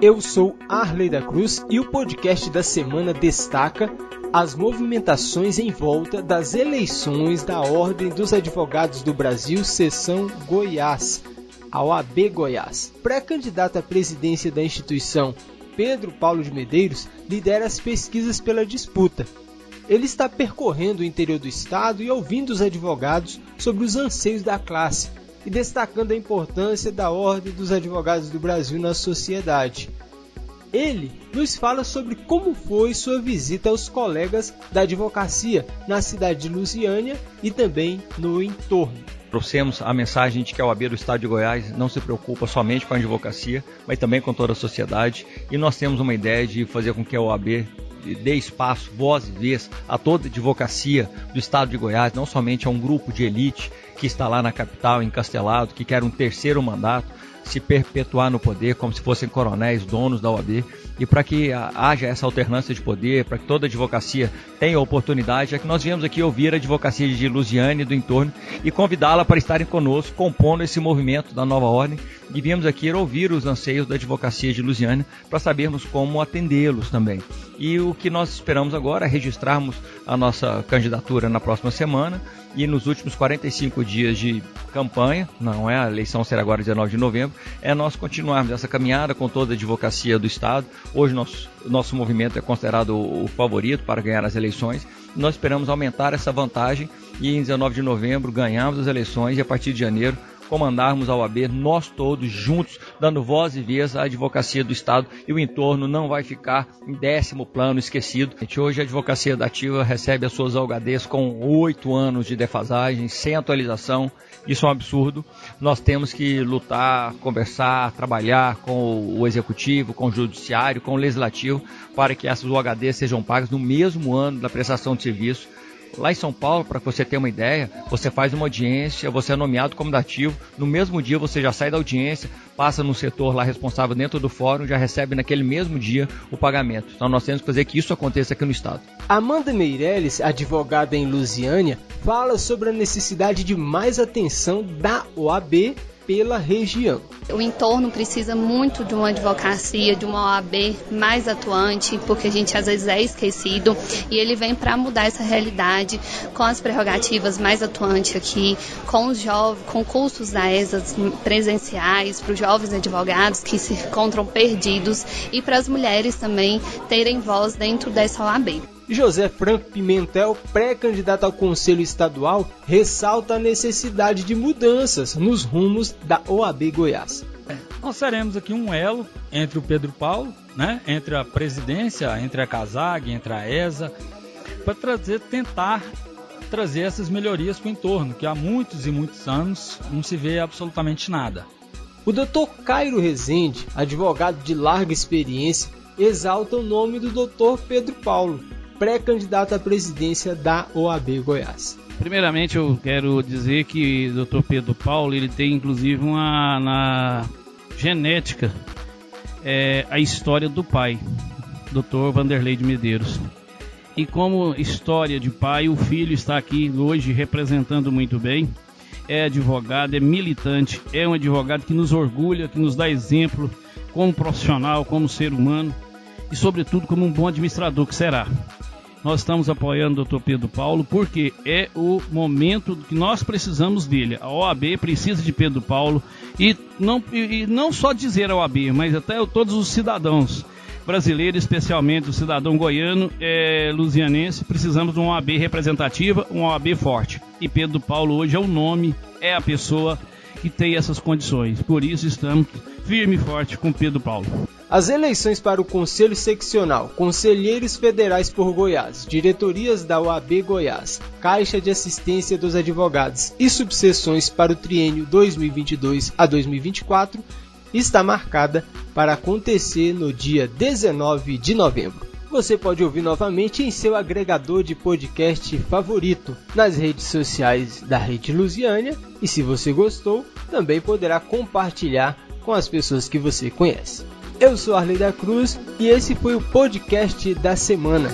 Eu sou Arley da Cruz e o podcast da semana destaca as movimentações em volta das eleições da Ordem dos Advogados do Brasil, seção Goiás, a OAB Goiás. Pré-candidato à presidência da instituição, Pedro Paulo de Medeiros, lidera as pesquisas pela disputa. Ele está percorrendo o interior do estado e ouvindo os advogados sobre os anseios da classe e destacando a importância da Ordem dos Advogados do Brasil na sociedade. Ele nos fala sobre como foi sua visita aos colegas da advocacia na cidade de Lusiânia e também no entorno. Trouxemos a mensagem de que a OAB do Estado de Goiás não se preocupa somente com a advocacia, mas também com toda a sociedade. E nós temos uma ideia de fazer com que a OAB dê espaço, voz e vez a toda a advocacia do Estado de Goiás, não somente a um grupo de elite que está lá na capital, encastelado, que quer um terceiro mandato, se perpetuar no poder como se fossem coronéis, donos da OAB, e para que haja essa alternância de poder, para que toda advocacia tenha oportunidade, é que nós viemos aqui ouvir a advocacia de Luziane e do entorno e convidá-la para estarem conosco, compondo esse movimento da nova ordem, e viemos aqui ouvir os anseios da advocacia de Luziane para sabermos como atendê-los também. E o que nós esperamos agora é registrarmos a nossa candidatura na próxima semana e nos últimos 45 dias de campanha, não é a eleição será agora 19 de novembro, é nós continuarmos essa caminhada com toda a advocacia do Estado. Hoje nosso, nosso movimento é considerado o favorito para ganhar as eleições. Nós esperamos aumentar essa vantagem e em 19 de novembro ganharmos as eleições e a partir de janeiro comandarmos a OAB, nós todos juntos, dando voz e vez à advocacia do Estado e o entorno não vai ficar em décimo plano esquecido. Hoje a advocacia da Ativa recebe as suas algadeias com oito anos de defasagem, sem atualização. Isso é um absurdo. Nós temos que lutar, conversar, trabalhar com o executivo, com o judiciário, com o legislativo, para que essas UHDs sejam pagas no mesmo ano da prestação de serviço Lá em São Paulo, para você ter uma ideia, você faz uma audiência, você é nomeado como dativo, no mesmo dia você já sai da audiência, passa no setor lá responsável dentro do fórum, já recebe naquele mesmo dia o pagamento. Então nós temos que fazer que isso aconteça aqui no estado. Amanda Meirelles, advogada em Lusiânia, fala sobre a necessidade de mais atenção da OAB pela região. O entorno precisa muito de uma advocacia, de uma OAB mais atuante, porque a gente às vezes é esquecido e ele vem para mudar essa realidade com as prerrogativas mais atuantes aqui, com os jovens, com cursos da ESA presenciais para os jovens advogados que se encontram perdidos e para as mulheres também terem voz dentro dessa OAB. José Franco Pimentel, pré-candidato ao Conselho Estadual, ressalta a necessidade de mudanças nos rumos da OAB Goiás. Nós seremos aqui um elo entre o Pedro Paulo, né, entre a presidência, entre a CASAG, entre a ESA, para trazer, tentar trazer essas melhorias para o entorno, que há muitos e muitos anos não se vê absolutamente nada. O Dr. Cairo Rezende, advogado de larga experiência, exalta o nome do Dr. Pedro Paulo, pré-candidato à presidência da OAB Goiás. Primeiramente, eu quero dizer que o Dr. Pedro Paulo ele tem inclusive uma na genética é, a história do pai, Dr. Vanderlei de Medeiros. E como história de pai, o filho está aqui hoje representando muito bem. É advogado, é militante, é um advogado que nos orgulha, que nos dá exemplo como profissional, como ser humano e, sobretudo, como um bom administrador que será. Nós estamos apoiando o Dr. Pedro Paulo porque é o momento que nós precisamos dele. A OAB precisa de Pedro Paulo e não, e não só dizer a OAB, mas até todos os cidadãos brasileiros, especialmente o cidadão goiano, é, lusianense, precisamos de uma OAB representativa, uma OAB forte. E Pedro Paulo hoje é o nome, é a pessoa que tem essas condições. Por isso estamos firme e forte com Pedro Paulo. As eleições para o Conselho Seccional, Conselheiros Federais por Goiás, Diretorias da OAB Goiás, Caixa de Assistência dos Advogados e subseções para o triênio 2022 a 2024 está marcada para acontecer no dia 19 de novembro. Você pode ouvir novamente em seu agregador de podcast favorito, nas redes sociais da Rede Lusiânia e se você gostou, também poderá compartilhar com as pessoas que você conhece. Eu sou Arley da Cruz e esse foi o podcast da semana.